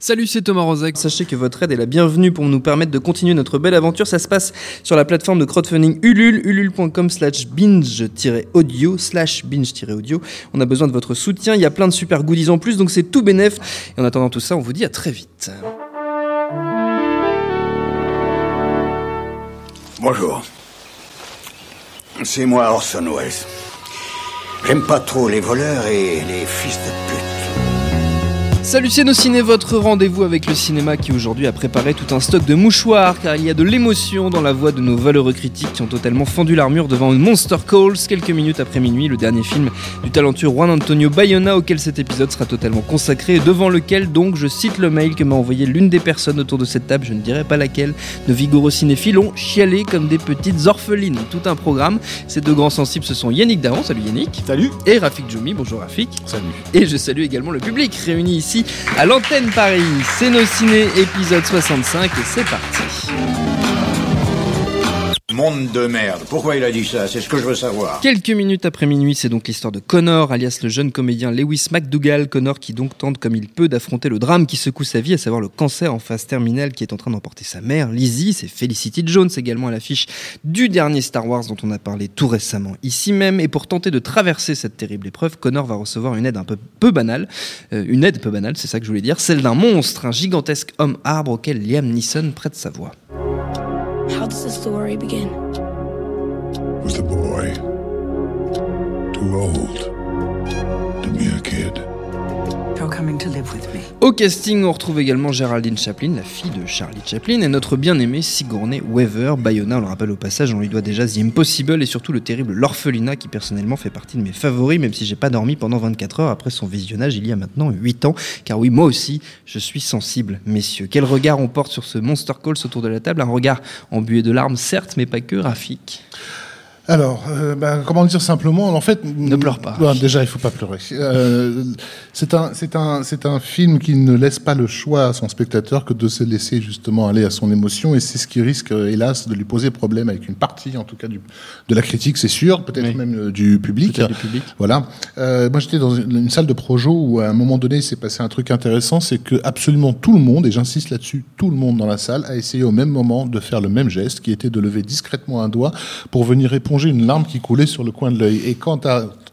Salut, c'est Thomas Rozek. Sachez que votre aide est la bienvenue pour nous permettre de continuer notre belle aventure. Ça se passe sur la plateforme de crowdfunding Ulule, ulule.com slash binge-audio, slash binge-audio. On a besoin de votre soutien. Il y a plein de super goodies en plus, donc c'est tout bénef. Et en attendant tout ça, on vous dit à très vite. Bonjour. C'est moi Orson Welles. J'aime pas trop les voleurs et les fils de pute. Salut c'est nos ciné, votre rendez-vous avec le cinéma qui aujourd'hui a préparé tout un stock de mouchoirs car il y a de l'émotion dans la voix de nos valeureux critiques qui ont totalement fendu l'armure devant Monster Calls quelques minutes après minuit, le dernier film du talentueux Juan Antonio Bayona auquel cet épisode sera totalement consacré et devant lequel donc je cite le mail que m'a envoyé l'une des personnes autour de cette table, je ne dirai pas laquelle, de vigoureux cinéphiles ont chialé comme des petites orphelines. Tout un programme. Ces deux grands sensibles ce sont Yannick Dahan, salut Yannick. Salut. Et Rafik Djoumi, bonjour Rafik. Salut. Et je salue également le public réuni ici à l'antenne Paris. C'est nos ciné épisode 65 et c'est parti. Monde de merde. Pourquoi il a dit ça? C'est ce que je veux savoir. Quelques minutes après minuit, c'est donc l'histoire de Connor, alias le jeune comédien Lewis McDougall. Connor qui donc tente comme il peut d'affronter le drame qui secoue sa vie, à savoir le cancer en phase terminale qui est en train d'emporter sa mère, Lizzie. C'est Felicity Jones également à l'affiche du dernier Star Wars dont on a parlé tout récemment ici même. Et pour tenter de traverser cette terrible épreuve, Connor va recevoir une aide un peu, peu banale. Euh, une aide peu banale, c'est ça que je voulais dire. Celle d'un monstre, un gigantesque homme arbre auquel Liam Neeson prête sa voix. How does the story begin? With a boy too old to be a kid. Au casting, on retrouve également Géraldine Chaplin, la fille de Charlie Chaplin, et notre bien-aimé Sigourney Weaver. Bayona, on le rappelle au passage, on lui doit déjà The Impossible et surtout le terrible L'Orphelinat qui personnellement fait partie de mes favoris, même si j'ai pas dormi pendant 24 heures après son visionnage il y a maintenant 8 ans. Car oui, moi aussi, je suis sensible, messieurs. Quel regard on porte sur ce Monster Calls autour de la table? Un regard embué de larmes, certes, mais pas que, Rafik. Alors, euh, ben, comment dire simplement En fait, Ne pleure pas. Déjà, il faut pas pleurer. Euh, c'est un, c'est un, c'est un film qui ne laisse pas le choix à son spectateur que de se laisser justement aller à son émotion, et c'est ce qui risque, hélas, de lui poser problème avec une partie, en tout cas, du, de la critique, c'est sûr, peut-être Oui. même euh, du public. Du public. Voilà. Euh, moi, j'étais dans une, une salle de projo où, à un moment donné, il s'est passé un truc intéressant, c'est que absolument tout le monde, et j'insiste là-dessus, tout le monde dans la salle a essayé au même moment de faire le même geste, qui était de lever discrètement un doigt pour venir éponger une larme qui coulait sur le coin de l'œil. Et quand tu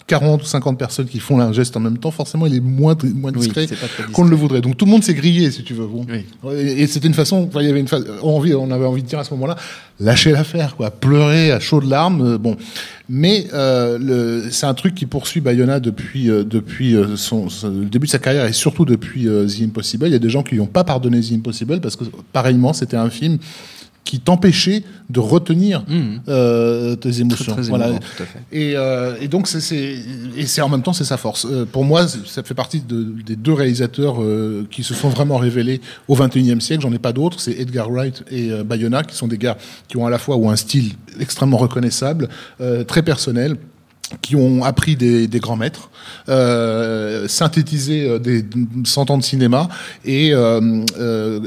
40 ou 50 personnes qui font un geste en même temps, forcément, il est moins, moins discret qu'on ne le voudrait. Donc tout le monde s'est grillé, si tu veux. Bon. Oui. Et, et c'était une façon, il y avait une envie, on avait envie de dire à ce moment-là, lâcher l'affaire, quoi, pleurer à chaudes larmes. euh, bon, mais euh, c'est un truc qui poursuit Bayona depuis euh, depuis son, son- le début de sa carrière et surtout depuis The Impossible. Il y a des gens qui lui ont pas pardonné The Impossible parce que pareillement, c'était un film qui t'empêchait de retenir euh, tes émotions. Mmh. très voilà. émouvant, tout à fait. Et, euh, et donc c'est en même temps c'est sa force. Euh, pour moi, ça fait partie de- des deux réalisateurs euh, qui se sont vraiment révélés au 21e siècle. J'en ai pas d'autres. C'est Edgar Wright et euh, Bayona qui sont des gars qui ont à la fois ou un style extrêmement reconnaissable, euh, très personnel qui ont appris des, des grands maîtres, euh, synthétisé euh, des cent ans de cinéma et, euh,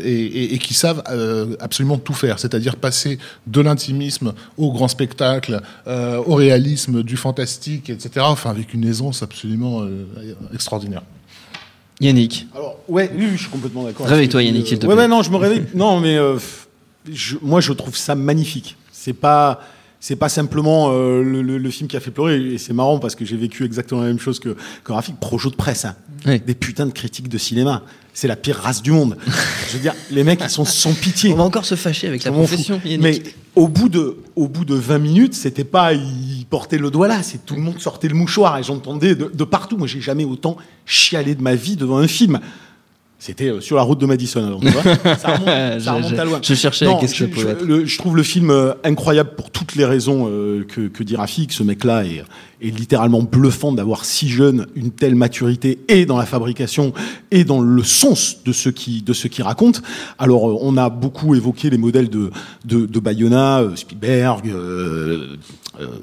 et, et- et qui savent euh, absolument tout faire, c'est-à-dire passer de l'intimisme au grand spectacle, euh, au réalisme, du fantastique, etc. Enfin, avec une aisance absolument euh, extraordinaire. Yannick. Alors, ouais, oui, je suis complètement d'accord. Réveille-toi, Yannick, s'il te ouais, plaît. ouais, non, je me réveille. non, mais euh, je- moi, je trouve ça magnifique. C'est pas, c'est pas simplement euh, le, le- le film qui a fait pleurer. Et c'est marrant parce que j'ai vécu exactement la même chose que, que Rafik. Projo de presse, hein. Oui. des putains de critiques de cinéma. C'est la pire race du monde. je veux dire, les mecs, ils sont sans pitié. On va encore se fâcher avec la profession. Mais au bout de, au bout de 20 minutes, c'était pas ils portaient le doigt là, c'est tout le monde sortait le mouchoir et j'entendais de, de partout. Moi, j'ai jamais autant chialé de ma vie devant un film. C'était euh, sur la route de Madison. Alors, tu vois. ça remonte, ça Je- remonte je- à loin. je cherchais qu'est-ce que je, le- trouve le film euh, incroyable pour toutes les raisons euh, que, que dit Rafik. Ce mec-là est, est littéralement bluffant d'avoir si jeune une telle maturité et dans la fabrication et dans le sens de ce qui de ce qu'il raconte. Alors, euh, on a beaucoup évoqué les modèles de de, de Bayona, Spielberg,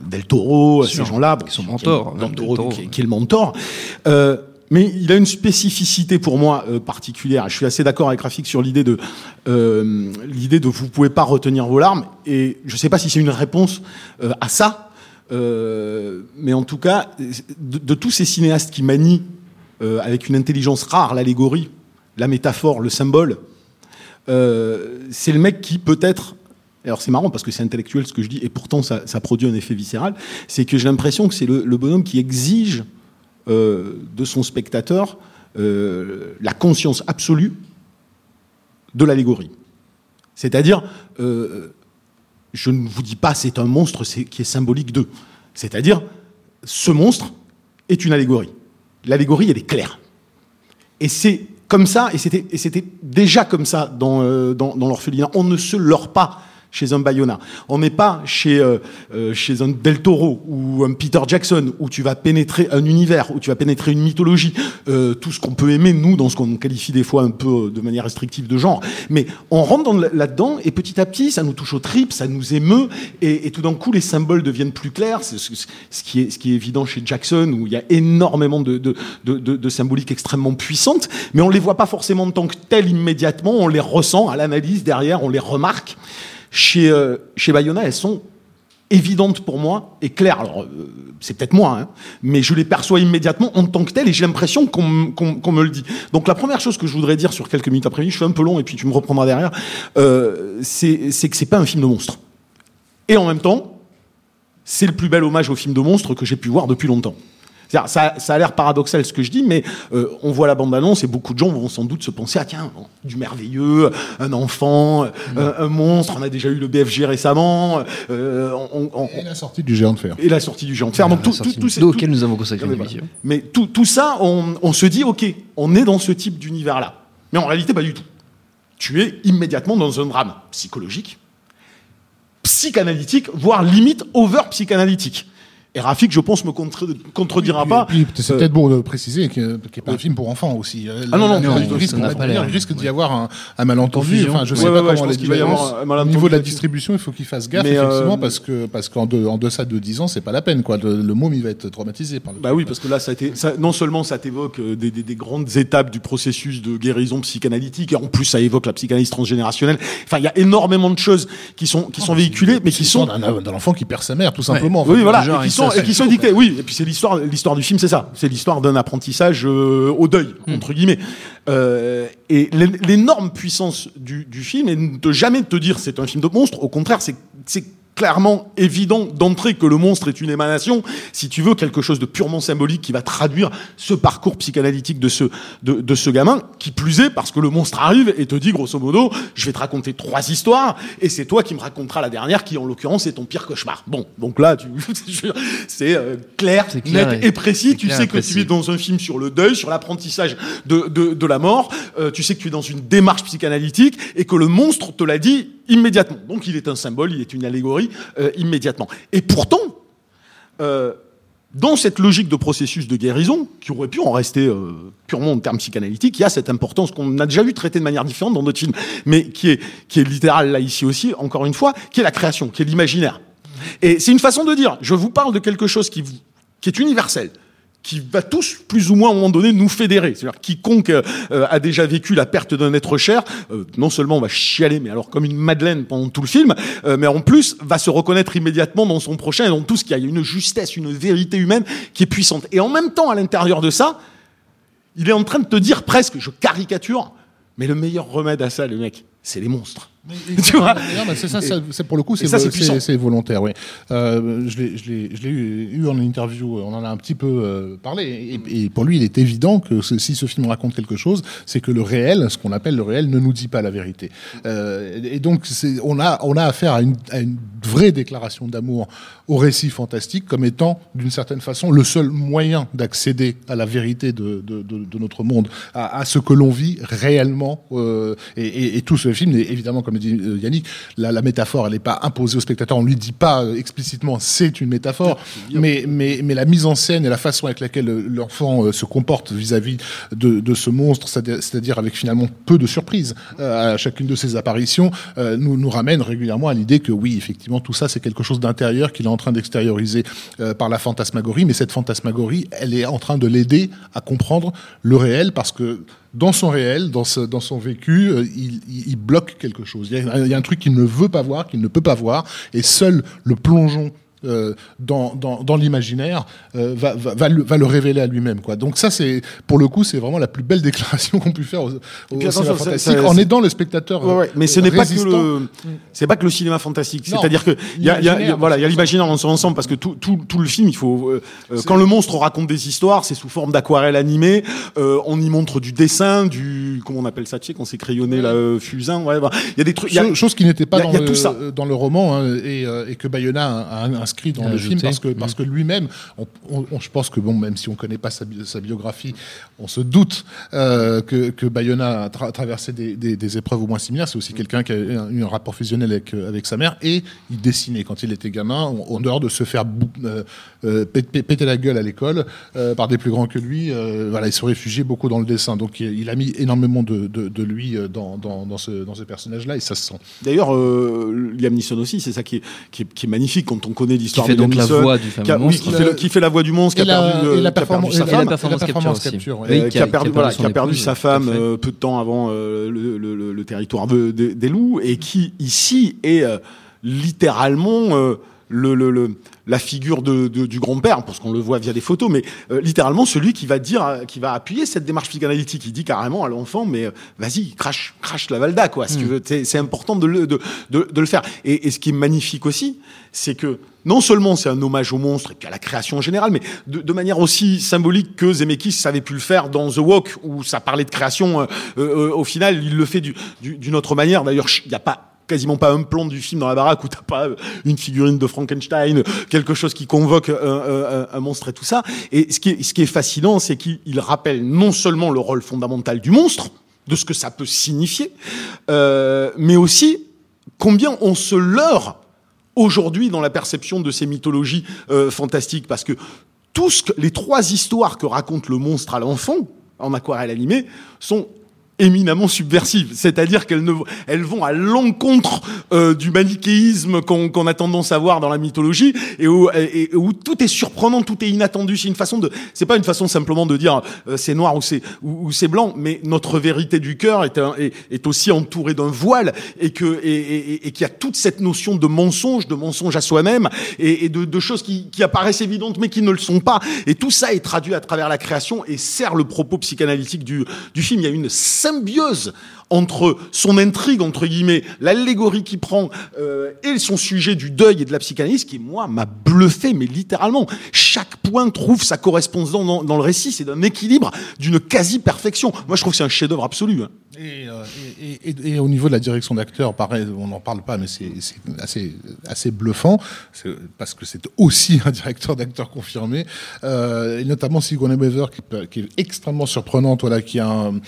Del Toro, ces gens-là, qui sont mentors, qui hein, qui qui est le mentor. Euh, mais il a une spécificité pour moi euh, particulière. Je suis assez d'accord avec Rafik sur l'idée de euh, l'idée de vous pouvez pas retenir vos larmes. Et je sais pas si c'est une réponse euh, à ça, euh, mais en tout cas, de, tous ces cinéastes qui manient avec une intelligence rare l'allégorie la métaphore, le symbole, c'est le mec qui peut-être alors c'est marrant parce que c'est intellectuel ce que je dis et pourtant ça, produit un effet viscéral, c'est que j'ai l'impression que c'est le, bonhomme qui exige de son spectateur euh, la conscience absolue de l'allégorie. C'est-à-dire, euh, je ne vous dis pas c'est un monstre qui est symbolique d'eux. C'est-à-dire, ce monstre est une allégorie. L'allégorie, elle est claire. Et c'est comme ça, et c'était, déjà comme ça euh, dans l'orphelinat. On ne se leurre pas chez un Bayona. On n'est pas chez, euh, euh, chez un Del Toro ou un Peter Jackson où tu vas pénétrer un univers, où tu vas pénétrer une mythologie, euh, tout ce qu'on peut aimer, nous, dans ce qu'on qualifie des fois un peu euh, de manière restrictive de genre. Mais on rentre là-dedans et petit à petit, ça nous touche aux tripes, ça nous émeut et, tout d'un coup, les symboles deviennent plus clairs. C'est ce, ce qui est, ce qui est évident chez Jackson où il y a énormément de, de, de, de, symboliques extrêmement puissantes, mais on les voit pas forcément en tant que telles immédiatement, on les ressent à l'analyse derrière, on les remarque. Chez, euh, chez Bayona, elles sont évidentes pour moi et claires. Alors, euh, c'est peut-être moi, hein, mais je les perçois immédiatement en tant que telles et j'ai l'impression qu'on qu'on me le dit. Donc, la première chose que je voudrais dire sur quelques minutes après-midi, je suis un peu long et puis tu me reprendras derrière, euh, c'est c'est que c'est pas un film de monstre. Et en même temps, c'est le plus bel hommage au film de monstre que j'ai pu voir depuis longtemps. C'est-à-dire, Ça, ça a l'air paradoxal ce que je dis, mais euh, on voit la bande-annonce et beaucoup de gens vont sans doute se penser ah tiens du merveilleux, un enfant, euh, un monstre. On a déjà eu le BFG récemment. euh, on- on- Et la sortie du géant de fer. et la sortie du géant de fer. Donc tout, tout- tout- tout- auquel nous avons consacré mais, une voilà. émission. Mais tout, tout ça, on, on se dit ok, on est dans ce type d'univers-là. Mais en réalité, pas du tout. Tu es immédiatement dans un drame psychologique, psychanalytique, voire limite over psychanalytique. Et Rafik, je pense, me contre- contredira Puis- pas. puis c'est Euh, peut-être bon de préciser que- qu'il n'est pas un film pour enfants aussi. Ah non, non, il non, risque, d'y avoir un, un malentendu. Enfin, je sais ouais, pas ouais, comment les va y avoir différences- un malentendu Au niveau de la distribution, il faut qu'il fasse gaffe, Mais, effectivement, euh, parce que parce qu'en de- en deçà de 10 ans, c'est pas la peine. Quoi. Le, le môme, il va être traumatisé par le Bah oui, parce que là, ça a été, ça- non seulement ça t'évoque euh, des, des- des grandes étapes du processus de guérison psychanalytique, et en plus ça évoque la psychanalyse transgénérationnelle. Enfin, il y a énormément de choses qui sont qui sont véhiculées, mais qui sont d'un enfant qui perd sa mère, tout simplement. Oui, voilà, et qui sont, ça, et qui sont dictés. Oui, et puis c'est l'histoire, l'histoire du film, c'est ça. C'est l'histoire d'un apprentissage euh, au deuil, entre guillemets. Euh, et l'é- l'énorme puissance du, du film est de jamais te dire c'est un film de monstre. Au contraire, c'est clairement évident d'entrée que le monstre est une émanation, si tu veux, quelque chose de purement symbolique qui va traduire ce parcours psychanalytique de ce, de, de ce gamin, qui plus est parce que le monstre arrive et te dit grosso modo, je vais te raconter trois histoires et c'est toi qui me raconteras la dernière qui en l'occurrence est ton pire cauchemar. Bon, donc là, tu, c'est euh, clair, C'est clair net et- et précis. Tu sais que précis. tu es dans un film sur le deuil, sur l'apprentissage de, de, de la mort. Euh, tu sais que tu es dans une démarche psychanalytique et que le monstre te l'a dit immédiatement. Donc il est un symbole, il est une allégorie euh, immédiatement. Et pourtant, euh, dans cette logique de processus de guérison, qui aurait pu en rester euh, purement en termes psychanalytiques, il y a cette importance qu'on a déjà vu traiter de manière différente dans d'autres films, mais qui est, qui est littérale là ici aussi, encore une fois, qui est la création, qui est l'imaginaire. Et c'est une façon de dire, je vous parle de quelque chose qui, qui est universel, qui va tous, plus ou moins, à un moment donné, nous fédérer. C'est-à-dire, quiconque euh, a déjà vécu la perte d'un être cher, euh, non seulement va chialer, mais alors comme une madeleine pendant tout le film, euh, mais en plus, va se reconnaître immédiatement dans son prochain, et dans tout ce qu'il y a une justesse, une vérité humaine qui est puissante. Et en même temps, à l'intérieur de ça, il est en train de te dire presque, je caricature, mais le meilleur remède à ça, le mec, c'est les monstres. tu vois mais c'est ça, ça- c'est pour le coup, c'est volontaire, oui. Euh, je l'ai- eu, eu en interview, on en a un petit peu euh, parlé, et, et pour lui, il est évident que ce- si ce film raconte quelque chose, c'est que le réel, ce qu'on appelle le réel, ne nous dit pas la vérité. Euh, et donc, on a, on a affaire à une, à une vraie déclaration d'amour au récit fantastique comme étant, d'une certaine façon, le seul moyen d'accéder à la vérité de, de, de- de notre monde, à, à ce que l'on vit réellement. euh, et, et- et tout ce film, est, évidemment, comme dit euh, Yannick, la, la métaphore, elle n'est pas imposée au spectateur. On lui dit pas euh, explicitement c'est une métaphore, mais, mais, mais la mise en scène et la façon avec laquelle euh, l'enfant se comporte vis-à-vis de, de ce monstre, c'est-à-dire avec finalement peu de surprises à chacune de ses apparitions, nous, nous ramène régulièrement à l'idée que oui, effectivement, tout ça, c'est quelque chose d'intérieur qu'il est en train d'extérioriser par la fantasmagorie, mais cette fantasmagorie, elle est en train de l'aider à comprendre le réel parce que dans son réel, dans, son vécu, euh, il, bloque quelque chose. Il y, a, il y a un truc qu'il ne veut pas voir, qu'il ne peut pas voir, et seul le plongeon dans, dans, dans l'imaginaire euh, va, va, va, le, va le révéler à lui-même. Quoi. Donc ça, c'est pour le coup, c'est vraiment la plus belle déclaration qu'on puisse faire au, au puis, cinéma fantastique, en aidant le spectateur. Ouais, ouais, mais euh, ce n'est pas que le, c'est pas que le cinéma fantastique. C'est-à-dire que y a, y a- y a- voilà, il y a l'imaginaire dans son ensemble parce que tout, tout, tout le film, il faut, euh, euh, quand le monstre raconte des histoires, c'est sous forme d'aquarelle animée. Euh, on y montre du dessin, du, comment on appelle ça, tu sais, qu'on s'est crayonné euh, fusain. Ouais, bah, il y a des trucs. il y a- Chose, chose qui n'était pas a- dans, a le, dans le roman hein, et, euh, et que Bayona a, a inscrit dans le film parce que, parce Mm. que lui-même, on, on- on- je pense que bon, même si on connaît pas sa, bi- sa biographie, on se doute euh, que, que Bayona a tra- traversé des, des- des épreuves au moins similaires. C'est aussi Mm. quelqu'un qui a eu un, rapport fusionnel avec, euh, avec sa mère et il dessinait quand il était gamin, en, dehors de se faire euh, pét- pét- péter la gueule à l'école euh, par des plus grands que lui. voilà, il se réfugiait beaucoup dans le dessin. Donc il, a mis énormément de, de, de lui dans, dans, dans ce, dans ce personnage-là et ça se sent. D'ailleurs, Liam Neeson aussi, c'est ça qui est, qui, est, qui est magnifique quand on connaît l'histoire fait de Liam donc la voix du fameux qui, a- oui, monstre. qui, fait qui fait la voix du monstre, qui a perdu, qui sa femme. qui qui, a- perdu, qui qui sa femme fait. euh, peu de temps avant euh, le, le- le- le territoire de- de- des loups et qui ici est euh, littéralement euh, le, le- le- la figure de, de- du grand-père, parce qu'on le voit via des photos, mais euh, littéralement celui qui va dire, euh, qui va appuyer cette démarche psychanalytique. Il dit carrément à l'enfant, mais euh, vas-y, crache, crache la Valda, quoi. Si tu veux, c'est c'est important de le, de, de, le faire. Et, et ce qui est magnifique aussi, c'est que non seulement c'est un hommage au monstre et puis à la création en général, mais de, de manière aussi symbolique que Zemeckis avait pu le faire dans The Walk, où ça parlait de création. euh, euh, au final, il le fait du- du- d'une autre manière. D'ailleurs, il n'y a pas quasiment pas un plan du film dans la baraque où t'as pas euh, une figurine de Frankenstein, quelque chose qui convoque un, un- un monstre et tout ça. Et ce qui est, fascinant, c'est qu'il il rappelle non seulement le rôle fondamental du monstre, de ce que ça peut signifier, euh, mais aussi combien on se leurre aujourd'hui dans la perception de ces mythologies euh, fantastiques, parce que que, les trois histoires que raconte le monstre à l'enfant en aquarelle animée sont éminemment subversives, c'est-à-dire qu'elles elles vont à l'encontre euh, du manichéisme qu'on qu'on a tendance à voir dans la mythologie et où, et- où tout est surprenant, tout est inattendu. C'est une façon de, c'est pas une façon simplement de dire euh, c'est noir ou c'est ou, c'est blanc, mais notre vérité du cœur est, un- est, est aussi entourée d'un voile et que et, et, qu'il y a toute cette notion de mensonge, de mensonge à soi-même et, et de, de choses qui, qui apparaissent évidentes mais qui ne le sont pas. Et tout ça est traduit à travers la création et sert le propos psychanalytique du, du film. Il y a une symbiose entre son intrigue, entre guillemets, l'allégorie qu'il prend euh, et son sujet du deuil et de la psychanalyse qui, moi, m'a bluffé, mais littéralement. Chaque point trouve sa correspondance dans, le récit. C'est d'un équilibre, d'une quasi-perfection. Moi, je trouve que c'est un chef-d'œuvre absolu. hein. Et, euh, et, et- et au niveau de la direction d'acteur, pareil, on n'en parle pas, mais c'est assez, assez bluffant, parce que c'est aussi un directeur d'acteur confirmé, euh, et notamment Sigourney Weaver, qui, est extrêmement surprenante, voilà, qui, a un,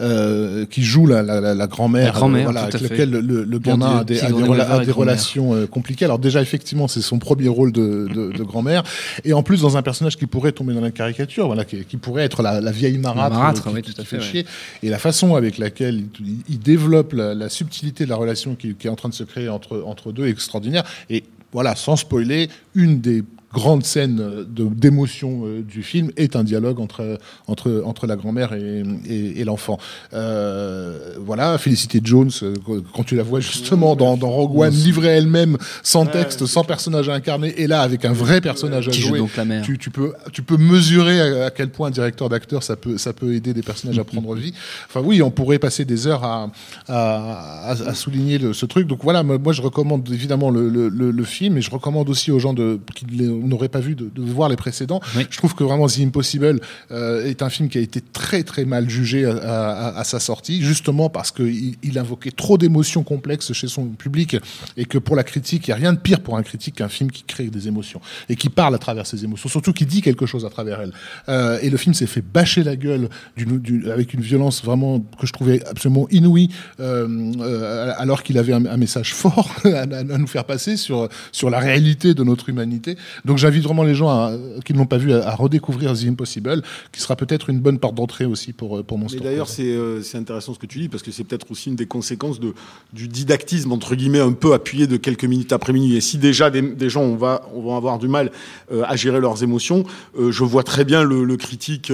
euh, qui joue la, la, la, grand-mère, euh, voilà, avec laquelle le, le gamin a des, a des, rela- a relations euh, compliquées. Alors déjà, effectivement, c'est son premier rôle de, de, de grand-mère, et en plus dans un personnage qui pourrait tomber dans la caricature, voilà, qui, qui pourrait être la, la vieille marâtre, marâtre, euh, qui, oui, tout à fait, ouais. Et la façon avec laquelle il, il développe la, subtilité de la relation qui, qui est en train de se créer entre, entre deux extraordinaire. Et voilà, sans spoiler, une des grandes scènes de- d'émotion euh, du film est un dialogue entre, entre, entre la grand-mère et, et, et l'enfant. Euh, voilà, Felicity Jones, euh, quand tu la vois justement dans, dans Rogue One, livrée elle-même, sans texte, sans personnage à incarner, et là avec un vrai personnage à Qui joue jouer, donc la mère. tu, tu peux, tu peux mesurer à, à quel point un directeur d'acteur ça peut, ça peut aider des personnages à prendre vie. Enfin oui, on pourrait passer des heures à, à, à- à souligner le- ce truc. Donc voilà, moi je recommande évidemment le, le, le- le film et je recommande aussi aux gens de, qui n'auraient pas vu de, de voir les précédents. Oui. Je trouve que vraiment The Impossible euh, est un film qui a été très très mal jugé à, à- à sa sortie, justement parce qu'il il invoquait trop d'émotions complexes chez son public et que pour la critique, il n'y a rien de pire pour un critique qu'un film qui crée des émotions et qui parle à travers ses émotions, surtout qui dit quelque chose à travers elles. Euh, et le film s'est fait bâcher la gueule avec une violence vraiment que je trouvais absolument inouïe, euh, alors qu'il avait un, un message fort à, à- à nous faire passer sur, sur la réalité de notre humanité. Donc j'invite vraiment les gens à- qui ne l'ont pas vu à, à redécouvrir The Impossible, qui sera peut-être une bonne porte d'entrée aussi pour, euh, pour Monster. d'ailleurs, c'est euh, intéressant ce que tu dis, parce que c'est peut-être aussi une des conséquences de, du didactisme, entre guillemets, un peu appuyé de quelques minutes après minuit. Et si déjà des, des gens on va, on va avoir du mal euh, à gérer leurs émotions, euh, je vois très bien le, le critique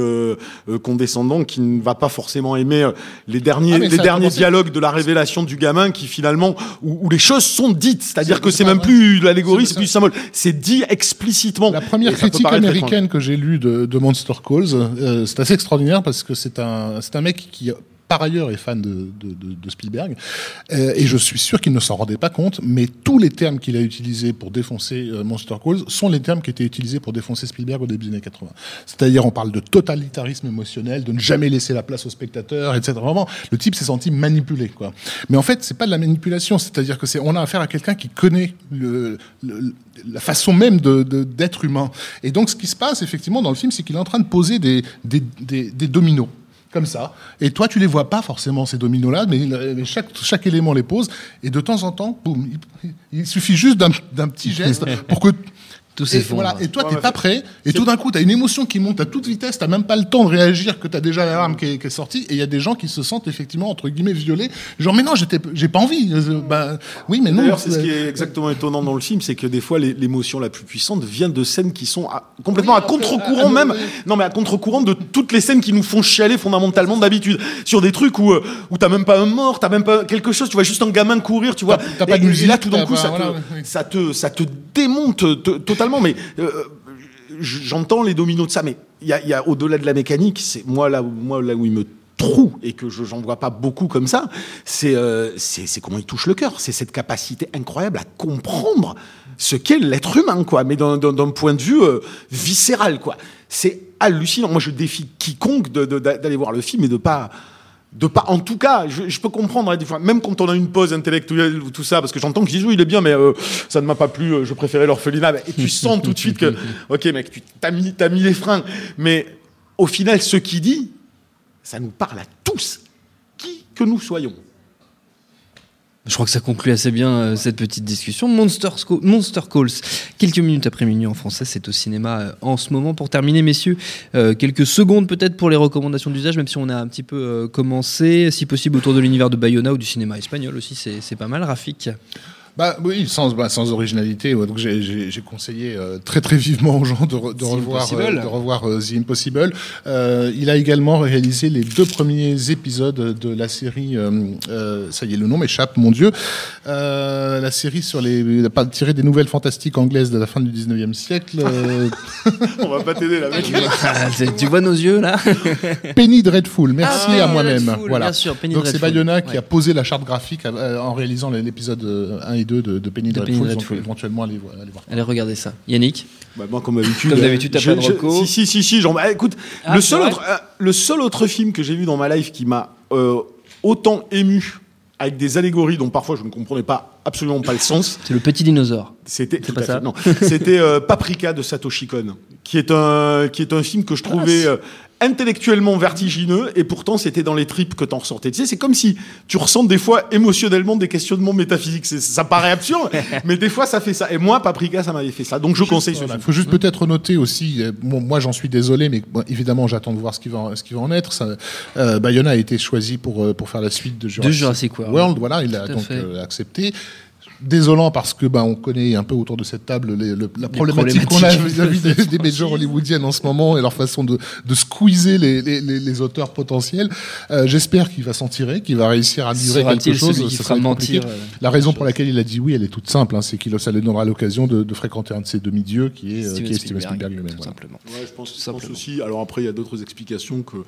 condescendant qui ne va pas forcément aimer les derniers, Ah, les derniers dialogues de la révélation du gamin qui finalement, où, où les choses sont dites. C'est-à-dire C'est- que c'est même plus l'allégorie, C'est- plus symbole. C'est dit explicitement. La première critique américaine que j'ai lue de, de Monster Calls, euh, c'est assez extraordinaire parce que c'est un, c'est un mec qui, par ailleurs, est fan de, Spielberg. Euh, et je suis sûr qu'il ne s'en rendait pas compte, mais tous les termes qu'il a utilisés pour défoncer euh, Monster Calls sont les termes qui étaient utilisés pour défoncer Spielberg au début des années 80. C'est-à-dire, on parle de totalitarisme émotionnel, de ne jamais laisser la place au spectateur, etc. Vraiment, le type s'est senti manipulé, quoi. Mais en fait, c'est pas de la manipulation, c'est-à-dire que c'est, on a affaire à quelqu'un qui connaît la façon même d'être humain. Et donc, ce qui se passe effectivement dans le film, c'est qu'il est en train de poser des dominos. Comme ça. Et toi, tu les vois pas forcément, ces dominos-là, mais, chaque, chaque élément les pose. Et de temps en temps, boum, il, il suffit juste d'un, d'un petit geste pour que Tout et, s'effondre. voilà, et toi, Ouais, t'es pas prêt, et tout d'un coup, t'as une émotion qui monte à toute vitesse, t'as même pas le temps de réagir, que t'as déjà l'alarme qui est, qui est sortie, et il y a des gens qui se sentent effectivement, entre guillemets, violés. Genre, mais non, j'étais, j'ai pas envie. Euh, Ben, oui, mais non. D'ailleurs, c'est ce euh, qui est exactement étonnant dans le film, c'est que des fois, l'émotion la plus puissante vient de scènes qui sont à- complètement à contre-courant ah, même. oui. Non, mais à contre-courant de toutes les scènes qui nous font chialer fondamentalement d'habitude. Sur des trucs où, euh, où t'as même pas un mort, t'as même pas quelque chose, tu vois juste un gamin courir, tu vois. T'as- pas de et musique, là, tout d'un coup, ça, voilà, te, oui, ça te, ça te démonte to- Mais, euh, j'entends les dominos de ça, mais il y a, au-delà de la mécanique, c'est moi là où, il me trou et que je j'en vois pas beaucoup comme ça, c'est euh, c'est comment il touche le cœur, c'est cette capacité incroyable à comprendre ce qu'est l'être humain, mais d'un- point de vue euh, viscéral. C'est hallucinant. Moi, je défie quiconque d'aller voir le film et de pas de pas en tout cas je, je peux comprendre hein, des fois même quand on a une pause intellectuelle ou tout ça parce que j'entends qu'ils disent oui il est bien mais euh, ça ne m'a pas plu euh, je préférais l'orphelinat. Et tu sens tout de suite que ok mec tu t'as mis t'as mis les freins. Mais au final ce qu'il dit ça nous parle à tous qui que nous soyons Je crois que ça conclut assez bien euh, cette petite discussion. Monster, Calls, quelques minutes après minuit en français, c'est au cinéma euh, en ce moment. Pour terminer, messieurs, euh, quelques secondes peut-être pour les recommandations d'usage, même si on a un petit peu commencé, si possible autour de l'univers de Bayona ou du cinéma espagnol aussi, c'est pas mal. Rafik Bah oui, sans, bah, sans originalité. ouais, donc j'ai- conseillé euh, très très vivement aux gens de, re- de The revoir, euh, Impossible. de revoir euh, The Impossible. Euh, il a également réalisé les deux premiers épisodes de la série. euh, euh, ça y est, le nom m'échappe, mon Dieu. Euh, la série sur les il a pas tiré des nouvelles fantastiques anglaises de la fin du 19e siècle. euh, on va pas t'aider là mec Ah, c'est- Tu vois nos yeux là Penny Dreadful. Merci Ah, à moi-même. Voilà. bien sûr, Penny Donc c'est. Bayona qui a posé la charte graphique euh, en réalisant l'épisode euh, 1 et 2 de, de Penny De Penny Dreadful. Donc éventuellement aller, voir- aller voir. Allez, regardez ça. Yannick Bah, moi, comme d'habitude. Comme euh, d'habitude, t'as pas de reco. Si, si, si, si. j'en- bah, écoute, Ah, le, seul autre, euh, le seul autre film que j'ai vu dans ma life qui m'a euh, autant ému, avec des allégories dont parfois je ne comprenais pas absolument pas le sens, C'est le petit dinosaure. c'était pas ça fait- non, c'était euh, Paprika de Satoshi Kon, qui est un qui est un film que je trouvais euh, intellectuellement vertigineux et pourtant c'était dans les tripes que t'en ressortais. Tu sais, c'est comme si tu ressens des fois émotionnellement des questionnements métaphysiques. Ça paraît absurde, mais des fois ça fait ça. Et moi, Paprika, ça m'avait fait ça. Donc je conseille ce Voilà, film. Il faut juste peut-être noter aussi, euh, bon, moi j'en suis désolé, mais bon, évidemment j'attends de voir ce qui va en, ce qui va en être. Ça, euh, Bayona a été choisi pour, euh, pour faire la suite de Jurassic, Jurassic World. Voilà, il a donc euh, accepté. Désolant parce que ben on connaît un peu autour de cette table les- le- la problématique qu'on a vis-à-vis des, des majors hollywoodiennes en ce moment et leur façon de, de squeezer les, les, les, les auteurs potentiels. Euh, J'espère qu'il va s'en tirer, qu'il va réussir à livrer quelque chose. celui qui Ça mentir euh, La raison pour laquelle il a dit oui, elle est toute simple, hein, c'est qu'il ça lui donnera l'occasion de, de fréquenter un de ses demi-dieux, qui est, euh, Steven qui est Steven Spielberg, Spielberg lui-même. tout voilà. simplement. Ouais, je pense, je pense aussi. Alors après, il y a d'autres explications que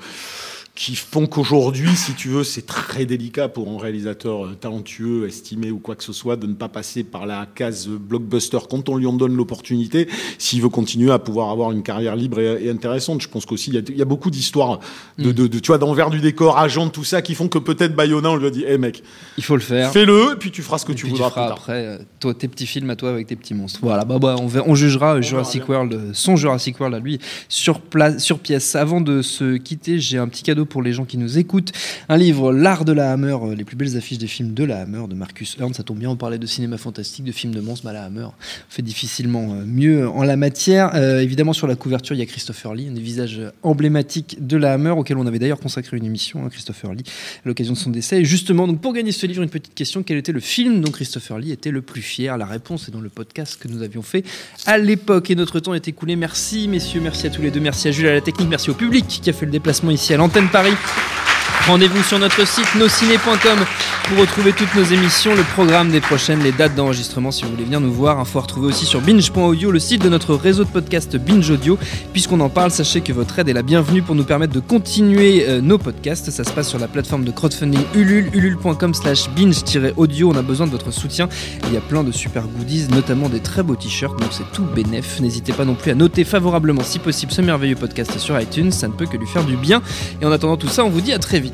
qui font qu'aujourd'hui, si tu veux, c'est très délicat pour un réalisateur euh, talentueux, estimé ou quoi que ce soit, de ne pas passer par la case blockbuster quand on lui en donne l'opportunité, s'il veut continuer à pouvoir avoir une carrière libre et, et intéressante. Je pense qu'aussi, il y a, il y a beaucoup d'histoires de, de, de- tu vois, d'envers du décor, agent, tout ça, qui font que peut-être Bayona, on lui a dit, hé mec, Il faut le faire. fais-le, puis tu feras ce que Et tu voudras feras plus tard. après euh, toi, tes petits films à toi avec tes petits monstres. Voilà, bah, bah, on, verra- on jugera euh, Jurassic World, euh, son Jurassic World à lui, sur, place, sur pièce. Avant de se quitter, j'ai un petit cadeau pour les gens qui nous écoutent. Un livre, L'art de la Hammer, les plus belles affiches des films de la Hammer, de Marcus Hearn. Ça tombe bien, on parlait de cinéma fantastique, de films de monstres, mais la Hammer fait difficilement euh, mieux en la matière. Euh, évidemment, sur la couverture, il y a Christopher Lee, un des visages emblématiques de la Hammer, auquel on avait d'ailleurs consacré une émission, hein, Christopher Lee, à l'occasion de son décès. Et justement, donc, pour gagner ce livre, une petite question quel était le film dont Christopher Lee était le plus fier? La réponse est dans le podcast que nous avions fait à l'époque. Et notre temps est écoulé. Merci, messieurs, merci à tous les deux, merci à Jules à la technique, merci au public qui a fait le déplacement ici à l'antenne Paris. Rendez-vous sur notre site nosciné.com pour retrouver toutes nos émissions, le programme des prochaines, les dates d'enregistrement si vous voulez venir nous voir. Info à retrouver aussi sur binge.audio, le site de notre réseau de podcast Binge Audio. Puisqu'on en parle, sachez que votre aide est la bienvenue pour nous permettre de continuer euh, nos podcasts. Ça se passe sur la plateforme de crowdfunding Ulule, ulule.com slash binge-audio. On a besoin de votre soutien. Il y a plein de super goodies, notamment des très beaux t-shirts, donc c'est tout bénef. N'hésitez pas non plus à noter favorablement si possible ce merveilleux podcast sur iTunes, ça ne peut que lui faire du bien. Et en attendant tout ça, on vous dit à très vite.